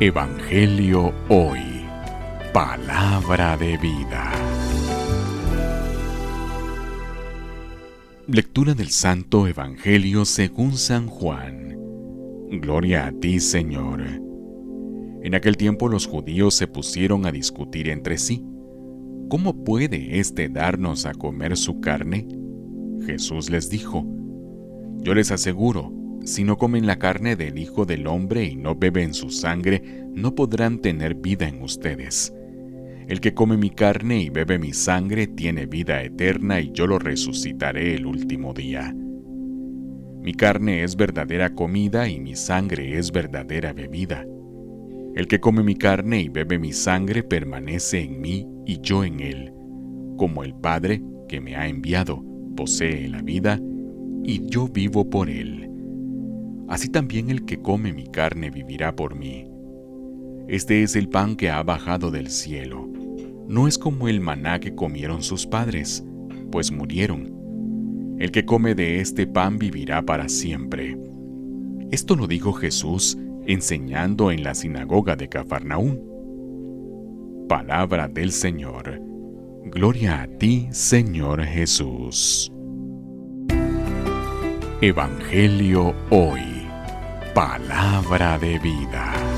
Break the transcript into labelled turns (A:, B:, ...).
A: Evangelio Hoy. Palabra de vida. Lectura del Santo Evangelio según San Juan. Gloria a ti, Señor. En aquel tiempo los judíos se pusieron a discutir entre sí. ¿Cómo puede éste darnos a comer su carne? Jesús les dijo, Yo les aseguro, si no comen la carne del Hijo del Hombre y no beben su sangre, no podrán tener vida en ustedes. El que come mi carne y bebe mi sangre tiene vida eterna y yo lo resucitaré el último día. Mi carne es verdadera comida y mi sangre es verdadera bebida. El que come mi carne y bebe mi sangre permanece en mí y yo en él, como el Padre que me ha enviado posee la vida y yo vivo por él así también el que come mi carne vivirá por mí. Este es el pan que ha bajado del cielo. No es como el maná que comieron sus padres, pues murieron. El que come de este pan vivirá para siempre. Esto lo dijo Jesús enseñando en la sinagoga de Cafarnaún. Palabra del Señor. Gloria a ti, Señor Jesús. Evangelio hoy. Palabra de vida.